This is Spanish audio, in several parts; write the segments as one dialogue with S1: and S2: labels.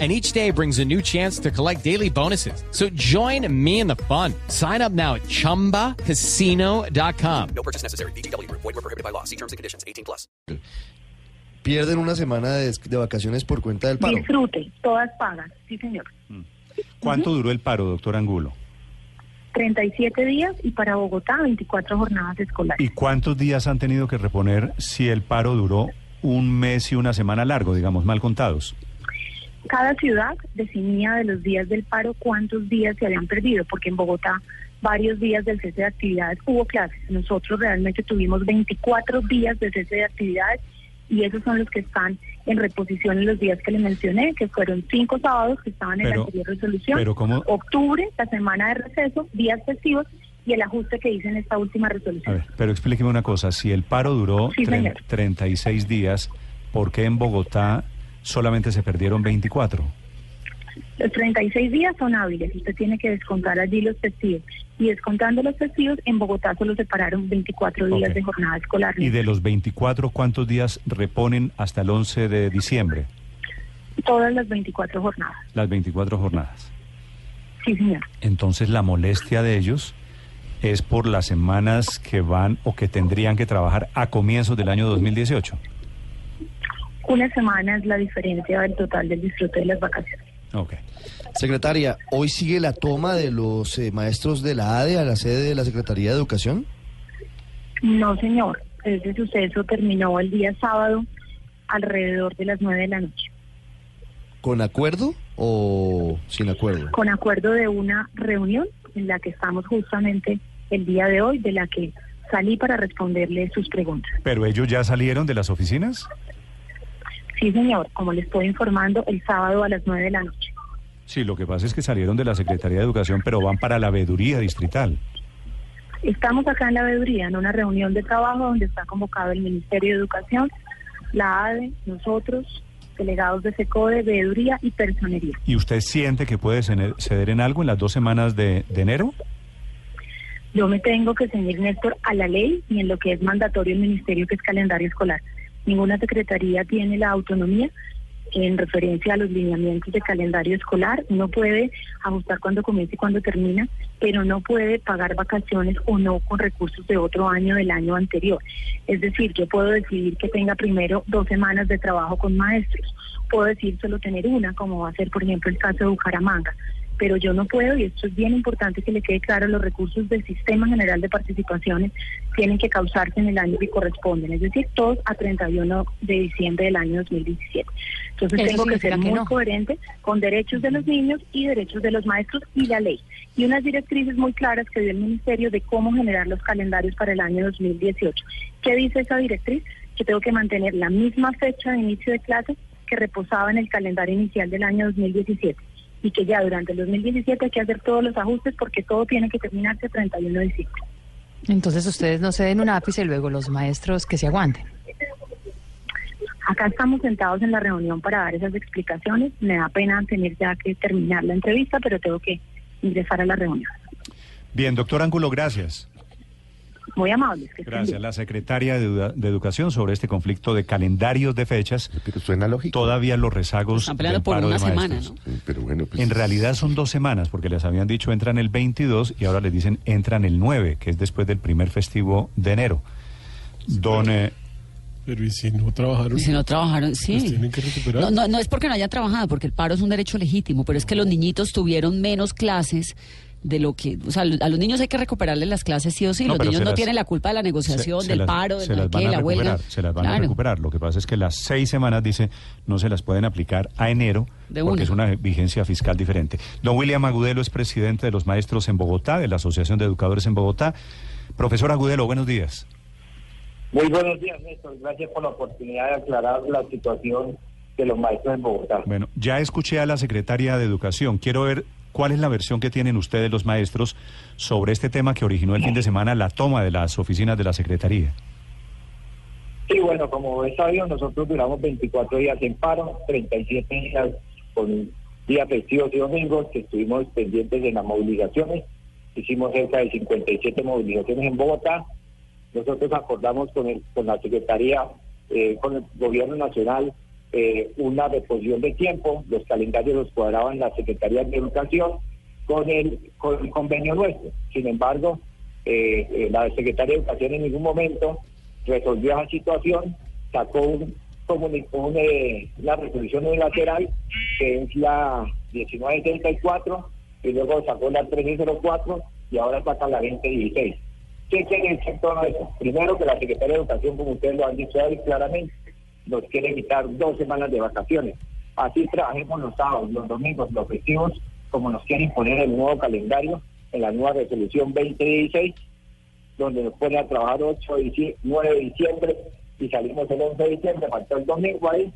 S1: and each day brings a new chance to collect daily bonuses. So join me in the fun. Sign up now at ChumbaCasino.com.
S2: No purchase necessary. BGW. Void were prohibited by law. See terms and conditions. 18 plus.
S3: Pierden una semana de, de vacaciones por cuenta del paro.
S4: Disfrute, todas pagas, sí señor.
S5: ¿Cuánto duró el paro, doctor Angulo?
S4: 37 días y para Bogotá 24 jornadas escolares.
S5: ¿Y cuántos días han tenido que reponer si el paro duró un mes y una semana largo, digamos, mal contados?
S4: Cada ciudad definía de los días del paro cuántos días se habían perdido, porque en Bogotá varios días del cese de actividades hubo clases. Nosotros realmente tuvimos 24 días de cese de actividades y esos son los que están en reposición en los días que le mencioné, que fueron cinco sábados que estaban en
S5: Pero-
S4: la anterior resolución,
S5: pero ¿cómo?
S4: octubre, la semana de receso, días festivos y el ajuste que hice en esta última
S5: A
S4: resolución.
S5: ver, pero explíqueme una cosa, si el paro duró
S4: Sí,
S5: tre-
S4: señor.
S5: 36 días, ¿por qué en Bogotá solamente se perdieron 24?
S4: Los 36 días son hábiles, usted tiene que descontar allí los festivos. Y descontando los festivos, en Bogotá solo se pararon 24 días de jornada escolar.
S5: Y de los 24, ¿cuántos días reponen hasta el 11 de diciembre?
S4: Todas las 24 jornadas.
S5: Las 24 jornadas.
S4: Sí, señor.
S5: Entonces la molestia de ellos es por las semanas que van o que tendrían que trabajar a comienzos del año 2018.
S4: Una semana es la diferencia del total del disfrute de las vacaciones.
S5: Ok.
S3: Secretaria, ¿hoy sigue la toma de los eh, maestros de la ADE a la sede de la Secretaría de Educación?
S4: No, señor. Ese suceso terminó el día sábado alrededor de las 9 de la noche,
S3: ¿Con acuerdo o sin acuerdo?
S4: con acuerdo de una reunión en la que estamos justamente el día de hoy, de la que salí para responderle sus preguntas.
S5: ¿Pero ellos ya salieron de las oficinas?
S4: Sí, señor, como le estoy informando, el sábado a las 9 de la noche.
S5: Sí, lo que pasa es que salieron de la Secretaría de Educación, pero van para la veeduría distrital.
S4: Estamos acá en la veeduría, en una reunión de trabajo donde está convocado el Ministerio de Educación, la ADE, nosotros, delegados de SECODE, veeduría y personería.
S5: ¿Y usted siente que puede ceder en algo en las dos semanas de, de enero?
S4: Yo me tengo que ceñir, Néstor, a la ley y en lo que es mandatorio el Ministerio, que es calendario escolar. Ninguna secretaría tiene la autonomía en referencia a los lineamientos de calendario escolar. Uno puede ajustar cuando comienza y cuando termina, pero no puede pagar vacaciones o no con recursos de otro año del año anterior. Es decir, yo puedo decidir que tenga primero dos semanas de trabajo con maestros. Puedo decir solo tener una, como va a ser, por ejemplo, el caso de Bucaramanga pero yo no puedo, y esto es bien importante que le quede claro, los recursos del Sistema General de Participaciones tienen que causarse en el año que corresponden, es decir, todos a 31 de diciembre del año 2017. Entonces
S6: Eso
S4: tengo que ser
S6: que
S4: muy
S6: no.
S4: coherente con derechos de los niños y derechos de los maestros y la ley. Y unas directrices muy claras que dio el Ministerio de cómo generar los calendarios para el año 2018. ¿Qué dice esa directriz? Que tengo que mantener la misma fecha de inicio de clase que reposaba en el calendario inicial del año 2017 y que ya durante el 2017 hay que hacer todos los ajustes porque todo tiene que terminarse el 31 de diciembre.
S6: Entonces ustedes no se den un ápice y luego los maestros que se aguanten.
S4: Acá estamos sentados en la reunión para dar esas explicaciones. Me da pena tener ya que terminar la entrevista, pero tengo que ingresar a la reunión.
S5: Bien, doctor Ángulo, gracias.
S4: Muy amables. que estén
S5: Gracias.
S4: bien.
S5: La secretaria de, Edu- de Educación sobre este conflicto de calendarios de fechas.
S7: Pero suena lógico.
S5: Todavía los rezagos
S8: Están peleando
S5: del
S8: por
S5: paro
S8: una
S5: de
S8: semana. ¿no?
S7: Pero bueno, pues.
S5: En realidad son dos semanas, porque les habían dicho entran el 22 y ahora les dicen entran el 9, que es después del primer festivo de enero. Don, eh,
S9: Pero ¿y si no trabajaron?
S8: Y si no trabajaron, sí.
S9: Pues tienen que recuperar.
S8: No, no, no es porque no hayan trabajado, porque el paro es un derecho legítimo, pero es que los niñitos tuvieron menos clases de lo que, o sea, a los niños hay que recuperarles las clases sí o sí.
S5: No,
S8: los niños
S5: se
S8: no
S5: las-
S8: tienen la culpa de la negociación,
S5: se- se
S8: del
S5: las-
S8: paro, de
S5: se
S8: la,
S5: las van
S8: que,
S5: a
S8: la huelga.
S5: recuperar, se las van a recuperar. Lo que pasa es que las seis semanas, dice, no se las pueden aplicar a enero,
S8: De
S5: porque
S8: una.
S5: es una vigencia fiscal diferente. Don William Agudelo es presidente de los maestros en Bogotá, de la Asociación de Educadores en Bogotá. Profesor Agudelo, buenos días.
S10: Muy buenos días, Néstor. Gracias por la oportunidad de aclarar la situación de los maestros en Bogotá.
S5: Bueno, ya escuché a la secretaria de Educación. Quiero ver cuál es la versión que tienen ustedes los maestros sobre este tema que originó el fin de semana la toma de las oficinas de la Secretaría.
S10: Sí, bueno, como es sabido, nosotros duramos 24 días en paro, 37 días con días festivos y domingos, que estuvimos pendientes de las movilizaciones. Hicimos cerca de 57 movilizaciones en Bogotá. Nosotros acordamos con, el, con la Secretaría, eh, con el Gobierno Nacional, eh, una reposición de tiempo. Los calendarios los cuadraban la Secretaría de Educación con el, con el convenio nuestro. Sin embargo, eh, eh, la Secretaría de Educación en ningún momento resolvió esa situación, sacó un, comunicó un, eh, una resolución unilateral, que es la 1934, y luego sacó la 1304 y ahora saca la 2016. ¿Qué quiere decir todo eso? Primero que la Secretaría de Educación, como ustedes lo han dicho ahí claramente, nos quiere quitar dos semanas de vacaciones. Así trabajemos los sábados, los domingos, los festivos, como nos quiere imponer el nuevo calendario en la nueva resolución 2016 donde nos pone a trabajar 8 de 9 de diciembre y salimos el 11 de diciembre, faltó el domingo ahí.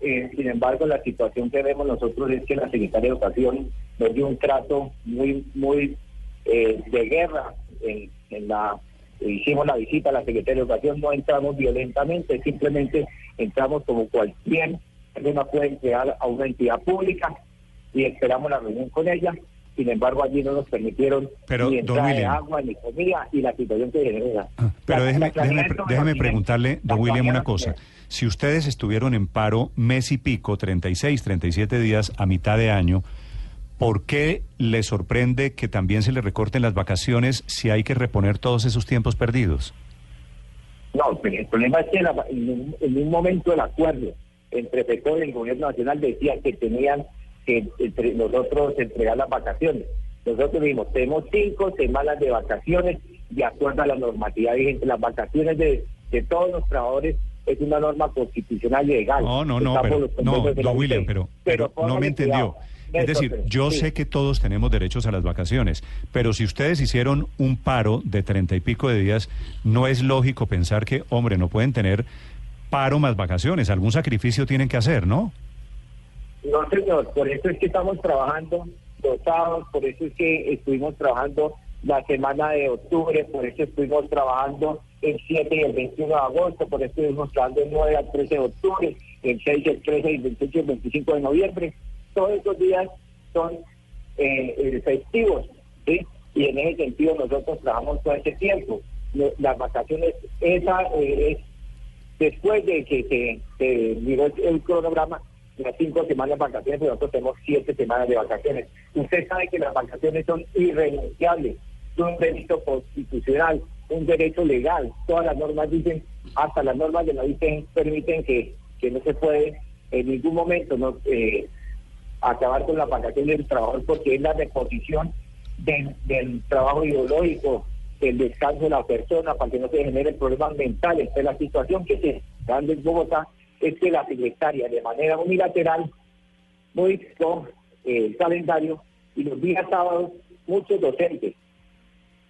S10: Eh, sin embargo, la situación que vemos nosotros es que la Secretaría de Educación nos dio un trato muy, muy eh, de guerra. En, en la Hicimos la visita a la Secretaría de Educación, no entramos violentamente, simplemente entramos como cualquier persona puede entrar a una entidad pública y esperamos la reunión con ella sin embargo, allí no nos permitieron
S5: Pero,
S10: ni entrada de agua ni comida y la situación que genera.
S5: Pero
S10: La-
S5: déjeme,
S10: la
S5: déjeme, déjeme preguntarle, don William, una cosa. Si ustedes estuvieron en paro mes y pico, 36, 37 días a mitad de año, ¿por qué le sorprende que también se le recorten las vacaciones si hay que reponer todos esos tiempos perdidos?
S10: No, pero el problema es que la- en, un, en un momento el acuerdo entre PECOR y el gobierno nacional decía que tenían que entre nosotros entregar las vacaciones. Nosotros dijimos, tenemos cinco semanas de vacaciones de acuerdo a la normatividad vigente. Las vacaciones de, de todos los trabajadores es una norma constitucional y legal.
S5: No, no, no, pero, no, don William,
S10: UIT.
S5: pero, pero no me entendió.
S10: cuidado.
S5: Es decir, yo
S10: sí.
S5: sé que todos tenemos derechos a las vacaciones, pero si ustedes hicieron un paro de treinta y pico de días, no es lógico pensar que, hombre, no pueden tener paro más vacaciones, algún sacrificio tienen que hacer, ¿no?
S10: No, señor, por eso es que estamos trabajando los sábados, por eso es que estuvimos trabajando la semana de octubre, por eso estuvimos trabajando el 7 y el 21 de agosto, por eso estuvimos trabajando el 9 al 13 de octubre, el 6, el 13, el 28 y el 25 de noviembre. Todos esos días son eh, eh, festivos. Y en ese sentido nosotros trabajamos todo ese tiempo. Las vacaciones, esa eh, es después de que se, el, cronograma, las cinco semanas de vacaciones, pero nosotros tenemos siete semanas de vacaciones. Usted sabe que las vacaciones son irrenunciables, son un delito constitucional, un derecho legal. Todas las normas dicen, hasta las normas de la dicen, permiten que, que no se puede en ningún momento no eh, acabar con la vacación del trabajador porque es la reposición del, del trabajo ideológico, del descanso de la persona para que no se generen problemas mentales. Entonces, la situación que se está dando en Bogotá es que la secretaria de manera unilateral modificó eh, el calendario y los días sábados muchos docentes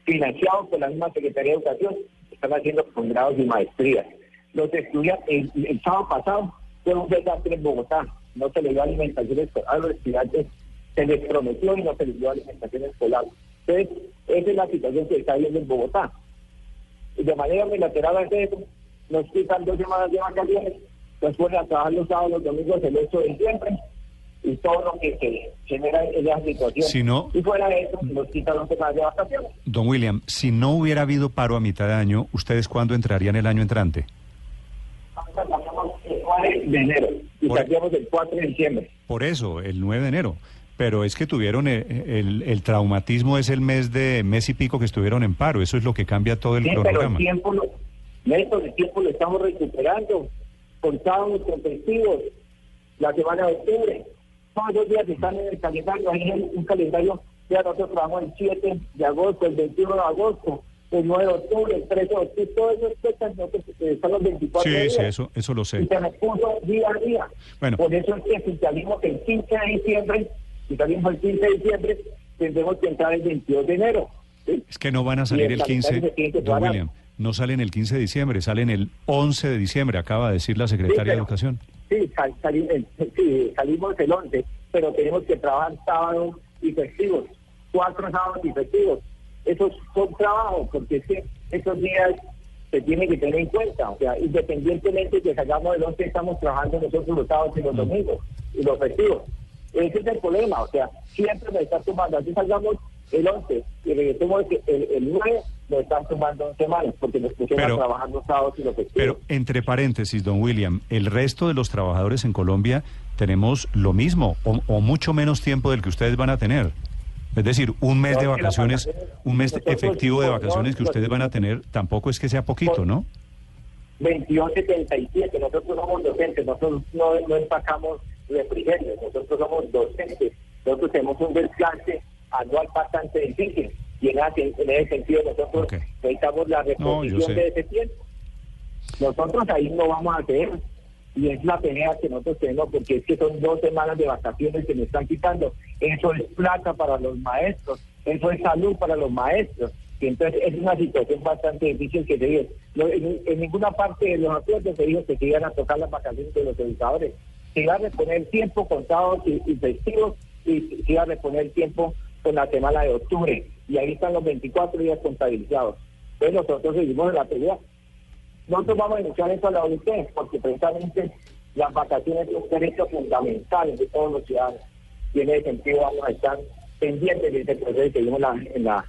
S10: financiados por la misma Secretaría de Educación están haciendo posgrados y maestrías. Los estudiantes, el, el sábado pasado fue un desastre en Bogotá, no se les dio alimentación escolar a los estudiantes, se les prometió y no se les dio alimentación escolar. Entonces, esa es la situación que está viendo en Bogotá. Y de manera unilateral hace eso, nos quitan dos semanas de vacaciones, nos ponen a trabajar los sábados, los domingos, el 8 de diciembre, y todo lo que se genera en esa situación.
S5: Si no-
S10: y fuera de eso, nos quitan dos semanas de vacaciones.
S5: Don William, si no hubiera habido paro a mitad de año, ¿ustedes cuándo entrarían el año entrante?
S10: Sacamos el 4 de enero y
S5: Por-
S10: saquemos el 4 de diciembre.
S5: Por eso, el 9 de enero. Pero es que tuvieron eh, el, el traumatismo es el mes de mes y pico que estuvieron en paro. Eso es lo que cambia todo el
S10: Sí, pero el tiempo, lo, Néstor, el tiempo lo estamos recuperando con sábados, con festivos, la semana de octubre. Todos los días están en el calendario, hay un calendario, ya nosotros trabajamos el 7 de agosto, el 21 de agosto, el 9 de octubre, el 13 de octubre, todas esas fechas nosotros eh, están los 24
S5: Sí,
S10: días.
S5: sí, eso, eso lo
S10: Y
S5: sé.
S10: se nos puso día a día.
S5: Bueno.
S10: Por eso es que si salimos el 15 de diciembre, si salimos el 15 de diciembre, tendremos que entrar el 22 de enero. ¿sí?
S5: Es que no van a
S10: Y
S5: salir
S10: el
S5: el
S10: calendario
S5: 15,
S10: se tiene que
S5: don
S10: cuadrar.
S5: William. No salen el 15 de diciembre, salen el 11 de diciembre, acaba de decir la secretaria de
S10: pero-
S5: Educación.
S10: Sí, sal- eh, sí, salimos el 11, pero tenemos que trabajar sábados y festivos, cuatro sábados y festivos. Esos son trabajos, porque es que esos días se tiene que tener en cuenta. O sea, independientemente de que salgamos del 11, estamos trabajando nosotros los sábados y los domingos y los festivos. Ese es el problema. O sea, siempre nos están tomando. Así salgamos el 11 y regresemos el, el, el 9, nos están tomando 11 semanas porque nos pusieron
S5: Pero-
S10: a trabajar los sábados y los festivos.
S5: Pero entre paréntesis, don William, el resto de los trabajadores en Colombia tenemos lo mismo o, o mucho menos tiempo del que ustedes van a tener. Es decir, un mes
S10: No,
S5: de vacaciones, un mes efectivo de
S10: no,
S5: vacaciones que
S10: no,
S5: ustedes van a tener, tampoco es que sea poquito, ¿no?
S10: 2177, nosotros somos docentes, nosotros no, no empacamos refrigerios, nosotros somos docentes, nosotros tenemos un desgaste anual bastante difícil y en ese, en ese sentido nosotros
S5: Ok.
S10: necesitamos la
S5: No,
S10: reposición
S5: sé.
S10: de ese tiempo. Nosotros ahí no vamos a hacer y es la pelea que nosotros tenemos porque es que son dos semanas de vacaciones que nos están quitando. Eso es plata para los maestros, eso es salud para los maestros. Y entonces es una situación bastante difícil que se vive. En, en ninguna parte de los acuerdos se dijo que se iban a tocar las vacaciones de los educadores. Se iba a reponer tiempo contados y, y festivos y se iba a reponer tiempo con la semana de octubre. Y ahí están los 24 días contabilizados. Entonces nosotros seguimos en la pelea. Nosotros vamos a denunciar eso a la OIT porque precisamente las vacaciones son un derecho fundamental de todos los ciudadanos. Y en ese sentido vamos a estar pendientes de ese proceso y seguimos la- en, la,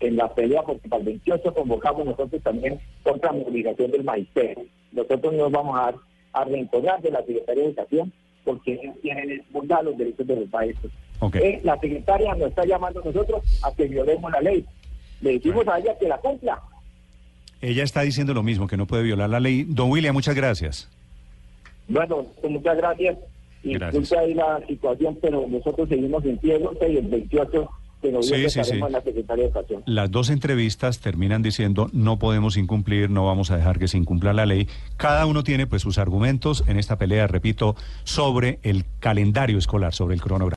S10: en la pelea porque para el 28 convocamos nosotros también contra movilización del magisterio. Nosotros no nos vamos a, a reencontrar de la Secretaría de Educación porque ellos quieren burlar los derechos de los maestros.
S5: Ok.
S10: Eh, la secretaria nos está llamando a nosotros a que violemos la ley. Le decimos a ella que la cumpla.
S5: Ella está diciendo lo mismo, que no puede violar la ley. Don William, muchas gracias.
S10: Bueno, pues muchas
S5: gracias.
S10: Disculpe ahí la situación, pero nosotros seguimos en pie el 11 y el 28 de noviembre
S5: Sí, sí,
S10: estaremos
S5: sí.
S10: en la Secretaría de Educación.
S5: Las dos entrevistas terminan diciendo no podemos incumplir, no vamos a dejar que se incumpla la ley. Cada uno tiene pues sus argumentos en esta pelea, repito, sobre el calendario escolar, sobre el cronograma.